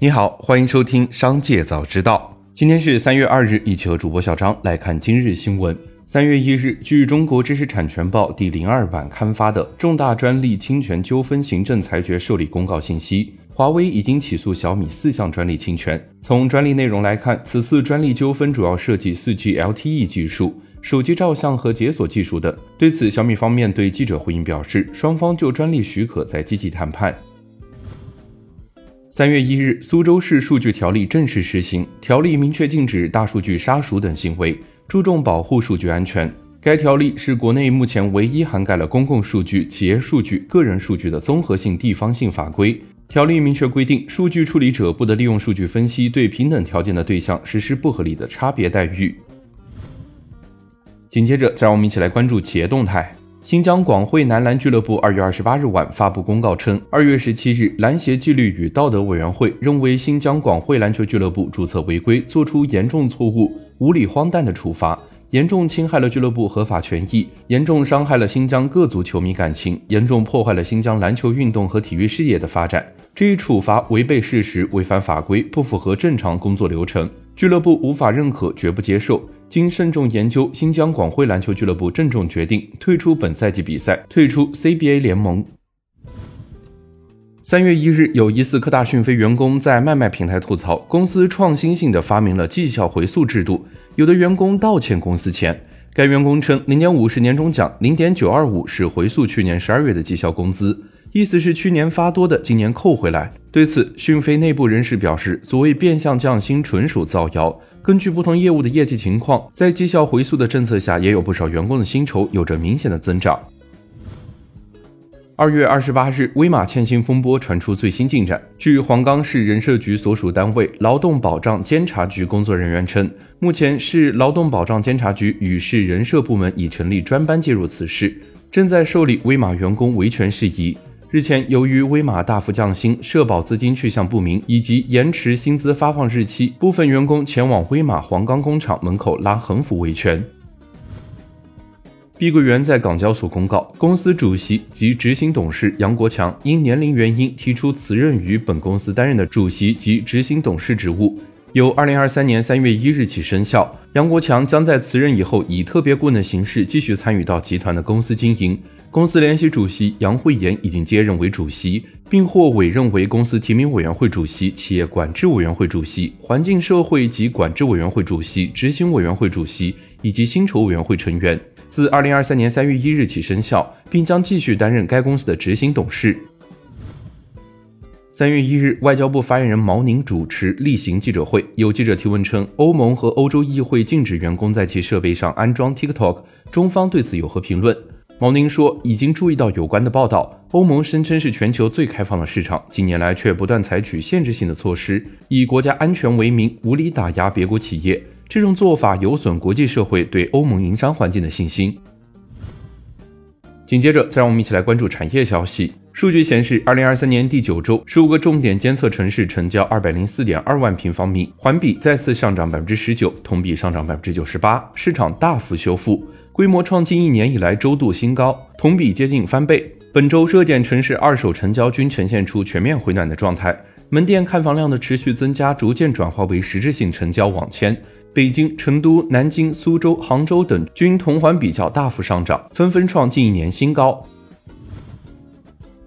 你好，欢迎收听《商界早知道》。今天是三月二日，一起和主播小张来看今日新闻。三月一日，据中国知识产权报第零二版刊发的重大专利侵权纠纷行政裁决受理公告信息，华为已经起诉小米四项专利侵权。从专利内容来看，此次专利纠纷主要涉及四 G LTE 技术、手机照相和解锁技术等。对此，小米方面对记者回应表示，双方就专利许可在积极谈判。三月一日，苏州市数据条例正式实行。条例明确禁止大数据杀熟等行为，注重保护数据安全。该条例是国内目前唯一涵盖了公共数据、企业数据、个人数据的综合性地方性法规。条例明确规定，数据处理者不得利用数据分析对平等条件的对象实施不合理的差别待遇。紧接着，再让我们一起来关注企业动态。新疆广汇男篮俱乐部二月二十八日晚发布公告称，二月十七日，篮协纪律与道德委员会认为新疆广汇篮球俱乐部注册违规，作出严重错误、无理荒诞的处罚，严重侵害了俱乐部合法权益，严重伤害了新疆各族球迷感情，严重破坏了新疆篮球运动和体育事业的发展。这一处罚违背事实、违反法规，不符合正常工作流程，俱乐部无法认可，绝不接受。经慎重研究，新疆广汇篮球俱乐部郑重决定退出本赛季比赛，退出 CBA 联盟。三月一日，有疑似科大讯飞员工在卖卖平台吐槽，公司创新性的发明了绩效回溯制度，有的员工倒欠公司钱。该员工称，零点五是年终奖，零点九二五是回溯去年十二月的绩效工资，意思是去年发多的，今年扣回来。对此，讯飞内部人士表示，所谓变相降薪纯属造谣。根据不同业务的业绩情况，在绩效回溯的政策下，也有不少员工的薪酬有着明显的增长。二月二十八日，威马欠薪风波传出最新进展。据黄冈市人社局所属单位劳动保障监察局工作人员称，目前市劳动保障监察局与市人社部门已成立专班介入此事，正在受理威马员工维权事宜。日前，由于威马大幅降薪、社保资金去向不明以及延迟薪资发放日期，部分员工前往威马黄冈工厂门口拉横幅维权。碧桂园在港交所公告，公司主席及执行董事杨国强因年龄原因提出辞任于本公司担任的主席及执行董事职务，由二零二三年三月一日起生效。杨国强将在辞任以后以特别顾问的形式继续参与到集团的公司经营。公司联席主席杨慧妍已经接任为主席，并获委任为公司提名委员会主席、企业管制委员会主席、环境社会及管制委员会主席、执行委员会主席以及薪酬委员会成员。自二零二三年三月一日起生效，并将继续担任该公司的执行董事。三月一日，外交部发言人毛宁主持例行记者会，有记者提问称，欧盟和欧洲议会禁止员工在其设备上安装 TikTok，中方对此有何评论？毛宁说，已经注意到有关的报道。欧盟声称是全球最开放的市场，近年来却不断采取限制性的措施，以国家安全为名，无理打压别国企业。这种做法有损国际社会对欧盟营商环境的信心。紧接着，再让我们一起来关注产业消息。数据显示，二零二三年第九周，十五个重点监测城市成交二百零四点二万平方米，环比再次上涨百分之十九，同比上涨百分之九十八，市场大幅修复。规模创近一年以来周度新高，同比接近翻倍。本周热点城市二手成交均呈现出全面回暖的状态，门店看房量的持续增加，逐渐转化为实质性成交网签。北京、成都、南京、苏州、杭州等均同环比较大幅上涨，纷纷创近一年新高。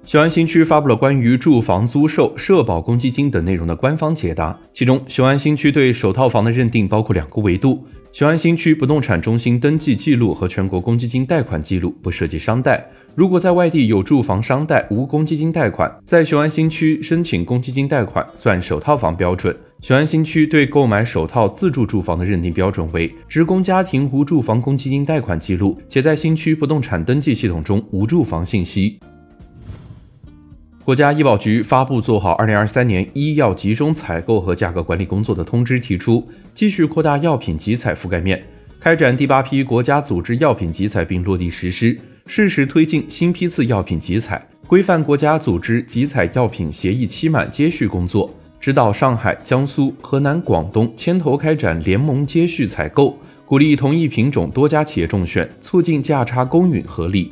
雄安新区发布了关于住房租售、社保公积金等内容的官方解答，其中雄安新区对首套房的认定包括两个维度。雄安新区不动产中心登记记录和全国公积金贷款记录不涉及商贷。如果在外地有住房商贷无公积金贷款，在雄安新区申请公积金贷款算首套房标准。雄安新区对购买首套自住住房的认定标准为职工家庭无住房公积金贷款记录，且在新区不动产登记系统中无住房信息。国家医保局发布做好二零二三年医药集中采购和价格管理工作的通知，提出继续扩大药品集采覆盖面，开展第八批国家组织药品集采并落地实施，适时推进新批次药品集采，规范国家组织集采药品协议期满接续工作，指导上海、江苏、河南、广东牵头开展联盟接续采购，鼓励同一品种多家企业中选，促进价差公允合理。